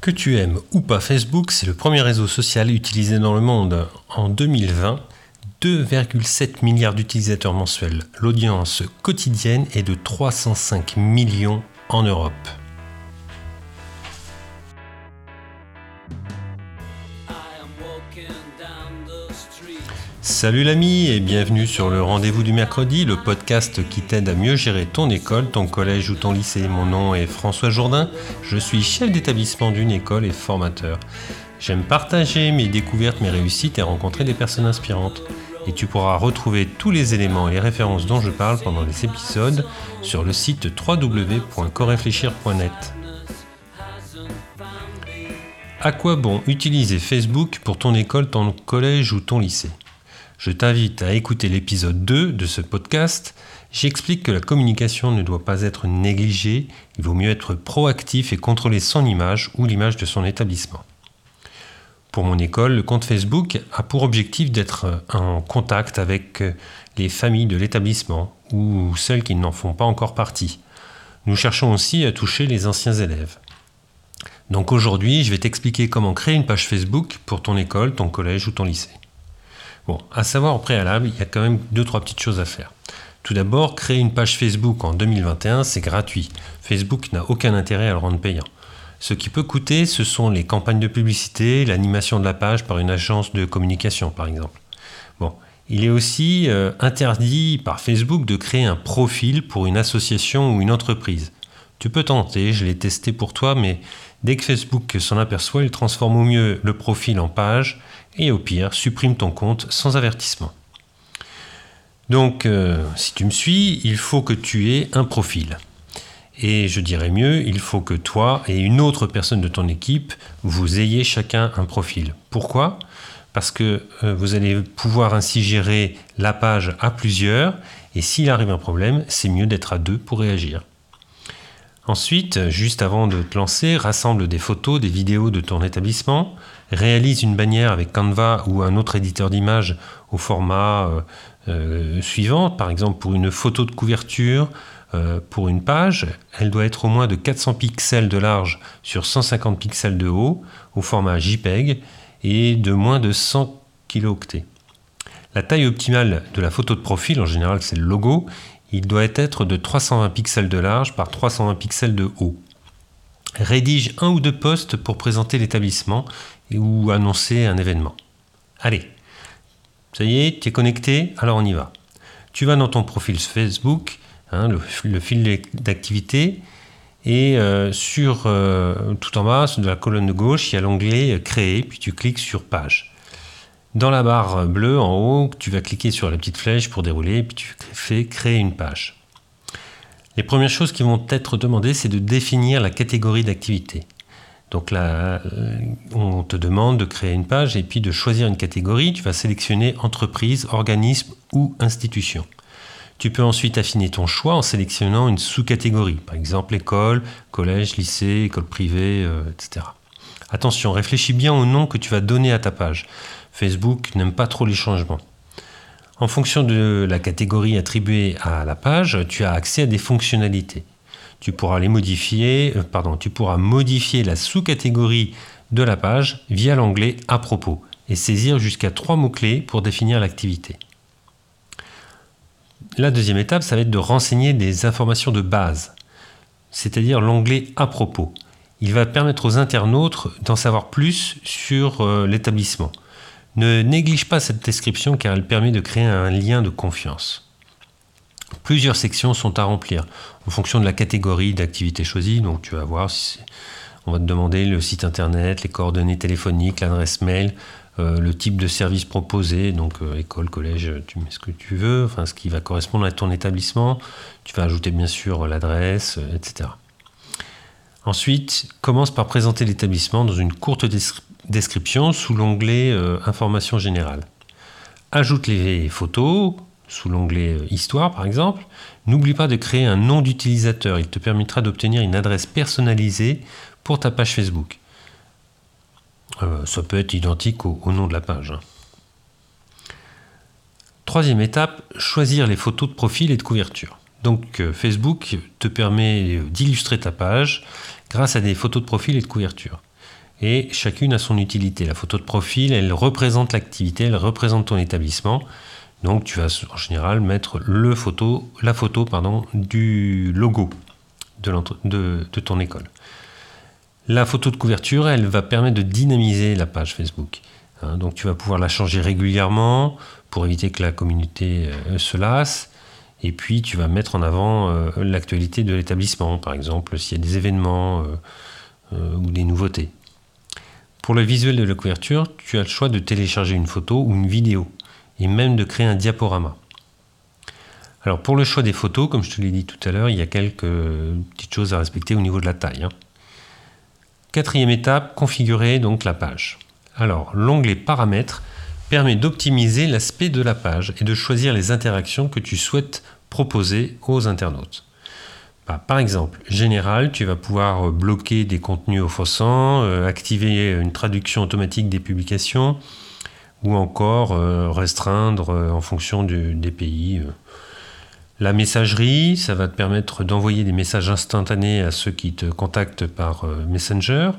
Que tu aimes ou pas Facebook, c'est le premier réseau social utilisé dans le monde. En 2020, 2,7 milliards d'utilisateurs mensuels. L'audience quotidienne est de 305 millions en Europe. Salut l'ami et bienvenue sur le rendez-vous du mercredi, le podcast qui t'aide à mieux gérer ton école, ton collège ou ton lycée. Mon nom est François Jourdain, je suis chef d'établissement d'une école et formateur. J'aime partager mes découvertes, mes réussites et rencontrer des personnes inspirantes. Et tu pourras retrouver tous les éléments et les références dont je parle pendant les épisodes sur le site www.coréfléchir.net. À quoi bon utiliser Facebook pour ton école, ton collège ou ton lycée? Je t'invite à écouter l'épisode 2 de ce podcast. J'explique que la communication ne doit pas être négligée, il vaut mieux être proactif et contrôler son image ou l'image de son établissement. Pour mon école, le compte Facebook a pour objectif d'être en contact avec les familles de l'établissement ou celles qui n'en font pas encore partie. Nous cherchons aussi à toucher les anciens élèves. Donc aujourd'hui, je vais t'expliquer comment créer une page Facebook pour ton école, ton collège ou ton lycée. Bon, à savoir au préalable, il y a quand même deux trois petites choses à faire. Tout d'abord, créer une page Facebook en 2021, c'est gratuit. Facebook n'a aucun intérêt à le rendre payant. Ce qui peut coûter, ce sont les campagnes de publicité, l'animation de la page par une agence de communication, par exemple. Bon, il est aussi euh, interdit par Facebook de créer un profil pour une association ou une entreprise. Tu peux tenter, je l'ai testé pour toi, mais dès que Facebook s'en aperçoit, il transforme au mieux le profil en page et au pire, supprime ton compte sans avertissement. Donc, euh, si tu me suis, il faut que tu aies un profil. Et je dirais mieux, il faut que toi et une autre personne de ton équipe, vous ayez chacun un profil. Pourquoi? Parce que euh, vous allez pouvoir ainsi gérer la page à plusieurs, et s'il arrive un problème, c'est mieux d'être à deux pour réagir. Ensuite, juste avant de te lancer, rassemble des photos, des vidéos de ton établissement, réalise une bannière avec Canva ou un autre éditeur d'images au format euh, euh, suivant, par exemple pour une photo de couverture, euh, pour une page, elle doit être au moins de 400 pixels de large sur 150 pixels de haut au format JPEG et de moins de 100 kilooctets. La taille optimale de la photo de profil, en général c'est le logo, il doit être de 320 pixels de large par 320 pixels de haut. Rédige un ou deux posts pour présenter l'établissement ou annoncer un événement. Allez, ça y est, tu es connecté, alors on y va. Tu vas dans ton profil Facebook, hein, le, fil d'activité, et euh, sur euh, tout en bas de la colonne de gauche, il y a l'onglet Créer, puis tu cliques sur Page. Dans la barre bleue en haut, tu vas cliquer sur la petite flèche pour dérouler, puis tu fais Créer une page. Les premières choses qui vont être demandées, c'est de définir la catégorie d'activité. Donc là, euh, on te demande de créer une page et puis de choisir une catégorie. Tu vas sélectionner entreprise, organisme ou institution. Tu peux ensuite affiner ton choix en sélectionnant une sous-catégorie, par exemple école, collège, lycée, école privée, euh, etc. Attention, réfléchis bien au nom que tu vas donner à ta page. Facebook n'aime pas trop les changements. En fonction de la catégorie attribuée à la page, tu as accès à des fonctionnalités tu pourras euh, modifier la sous-catégorie de la page via l'onglet à propos et saisir jusqu'à trois mots-clés pour définir l'activité. La deuxième étape, ça va être de renseigner des informations de base, c'est-à-dire l'onglet à propos. Il va permettre aux internautes d'en savoir plus sur euh, l'établissement. Ne néglige pas cette description car elle permet de créer un lien de confiance. Plusieurs sections sont à remplir en fonction de la catégorie d'activité choisie. Donc tu vas voir, on va te demander le site internet, les coordonnées téléphoniques, l'adresse mail, euh, le type de service proposé, donc euh, école, collège, tu mets ce que tu veux, enfin ce qui va correspondre à ton établissement. Tu vas ajouter bien sûr l'adresse, euh, etc. Ensuite, commence par présenter l'établissement dans une courte description sous l'onglet Information générale. Ajoute les photos, sous l'onglet euh, Histoire par exemple, n'oublie pas de créer un nom d'utilisateur. Il te permettra d'obtenir une adresse personnalisée pour ta page Facebook. Euh, ça peut être identique au, nom de la page. Hein. Troisième étape, choisir les photos de profil et de couverture. Donc euh, Facebook te permet d'illustrer ta page grâce à des photos de profil et de couverture. Et chacune a son utilité. La photo de profil, elle représente l'activité, elle représente ton établissement. Donc tu vas en général mettre le photo, la photo pardon, du logo de, ton école. La photo de couverture, elle va permettre de dynamiser la page Facebook. Hein. donc tu vas pouvoir la changer régulièrement pour éviter que la communauté euh, se lasse. Et puis tu vas mettre en avant euh, l'actualité de l'établissement, par exemple s'il y a des événements euh, ou des nouveautés. Pour le visuel de la couverture, tu as le choix de télécharger une photo ou une vidéo et même de créer un diaporama. Alors pour le choix des photos, comme je te l'ai dit tout à l'heure, il y a quelques petites choses à respecter au niveau de la taille. Hein. Quatrième étape, configurer donc la page. Alors l'onglet paramètres permet d'optimiser l'aspect de la page et de choisir les interactions que tu souhaites proposer aux internautes. Bah, par exemple, général, tu vas pouvoir bloquer des contenus offensants, euh, activer une traduction automatique des publications, ou encore euh, restreindre euh, en fonction des pays. Euh. La messagerie, ça va te permettre d'envoyer des messages instantanés à ceux qui te contactent par Messenger.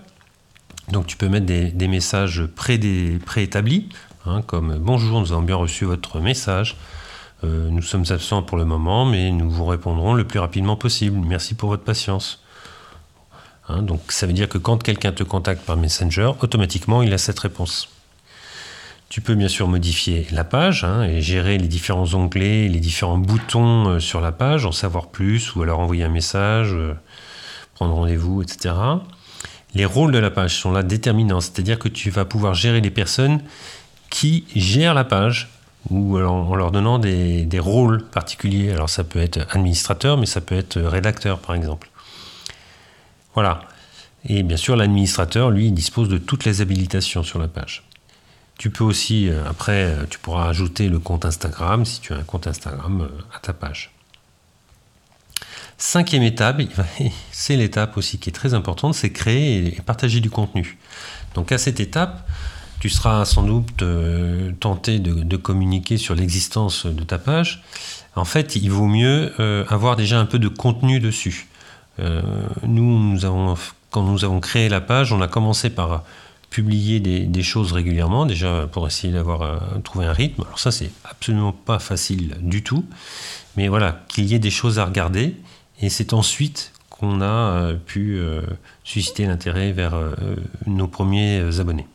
Donc tu peux mettre des, messages préétablis, hein, comme Bonjour, nous avons bien reçu votre message. Nous sommes absents pour le moment, mais nous vous répondrons le plus rapidement possible. Merci pour votre patience. Hein, donc ça veut dire que quand quelqu'un te contacte par Messenger, automatiquement il a cette réponse. Tu peux bien sûr modifier la page hein, et gérer les différents onglets, les différents boutons euh, sur la page, en savoir plus ou alors envoyer un message, euh, prendre rendez-vous, etc. Les rôles de la page sont là déterminants, c'est-à-dire que tu vas pouvoir gérer les personnes qui gèrent la page ou en leur donnant des, des rôles particuliers. Alors ça peut être administrateur, mais ça peut être rédacteur par exemple. Voilà. Et bien sûr, l'administrateur, lui, dispose de toutes les habilitations sur la page. Tu peux aussi, euh, après, euh, tu pourras ajouter le compte Instagram, si tu as un compte Instagram, euh, à ta page. Cinquième étape, c'est l'étape aussi qui est très importante, c'est créer et partager du contenu. Donc à cette étape, tu seras sans doute tenté de, communiquer sur l'existence de ta page. En fait, il vaut mieux avoir déjà un peu de contenu dessus. nous, nous quand nous avons créé la page, on a commencé par publier des, choses régulièrement, déjà pour essayer d'avoir euh, trouvé un rythme. Alors ça, c'est absolument pas facile du tout, mais voilà, qu'il y ait des choses à regarder, et c'est ensuite qu'on a euh, pu euh, susciter l'intérêt vers nos premiers abonnés.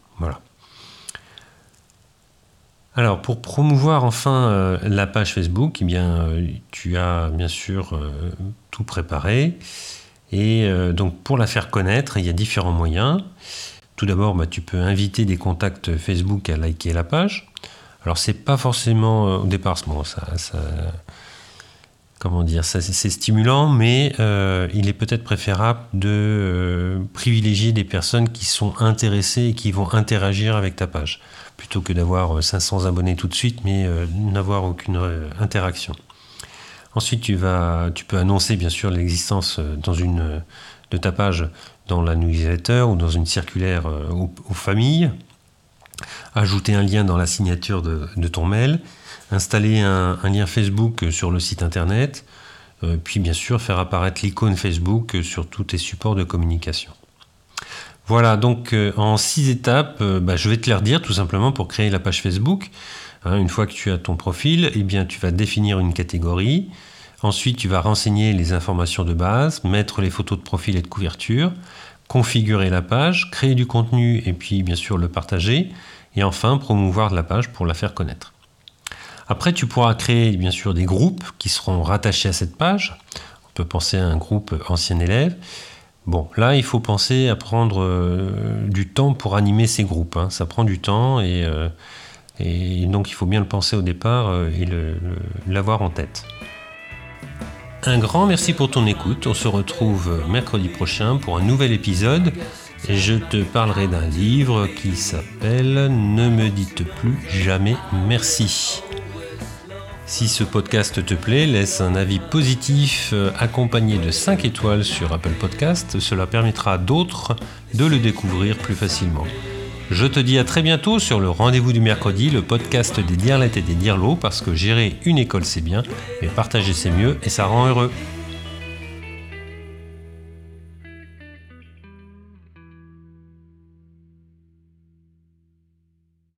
Alors, pour promouvoir enfin la page Facebook, eh bien, tu as bien sûr tout préparé. Et donc, pour la faire connaître, il y a différents moyens. Tout d'abord, bah, tu peux inviter des contacts Facebook à liker la page. Alors, c'est pas forcément euh, au départ, bon, ça, comment dire, c'est stimulant, mais euh, il est peut-être préférable de euh, privilégier des personnes qui sont intéressées et qui vont interagir avec ta page, plutôt que d'avoir 500 abonnés tout de suite, mais n'avoir aucune interaction. Ensuite, tu, vas, tu peux annoncer bien sûr l'existence de ta page dans la newsletter ou dans une circulaire euh, aux, familles, ajouter un lien dans la signature de, ton mail, installer un, lien Facebook sur le site internet, euh, puis bien sûr faire apparaître l'icône Facebook sur tous tes supports de communication. Voilà, donc euh, en six étapes, bah, je vais te les redire tout simplement pour créer la page Facebook. Hein, une fois que tu as ton profil, eh bien, tu vas définir une catégorie, Ensuite, tu vas renseigner les informations de base, mettre les photos de profil et de couverture, configurer la page, créer du contenu et puis bien sûr le partager. Et enfin, promouvoir la page pour la faire connaître. Après, tu pourras créer bien sûr des groupes qui seront rattachés à cette page. On peut penser à un groupe ancien élève. Bon, là, il faut penser à prendre euh, du temps pour animer ces groupes. Hein. Ça prend du temps et, euh, donc il faut bien le penser au départ euh, et l'avoir en tête. Un grand merci pour ton écoute. On se retrouve mercredi prochain pour un nouvel épisode. Je te parlerai d'un livre qui s'appelle Ne me dites plus jamais merci. Si ce podcast te plaît, laisse un avis positif euh, accompagné de 5 étoiles sur Apple Podcast. Cela permettra à d'autres de le découvrir plus facilement. Je te dis à très bientôt sur le rendez-vous du mercredi, le podcast des dirlettes et des dirlots, parce que gérer une école c'est bien, mais partager c'est mieux et ça rend heureux.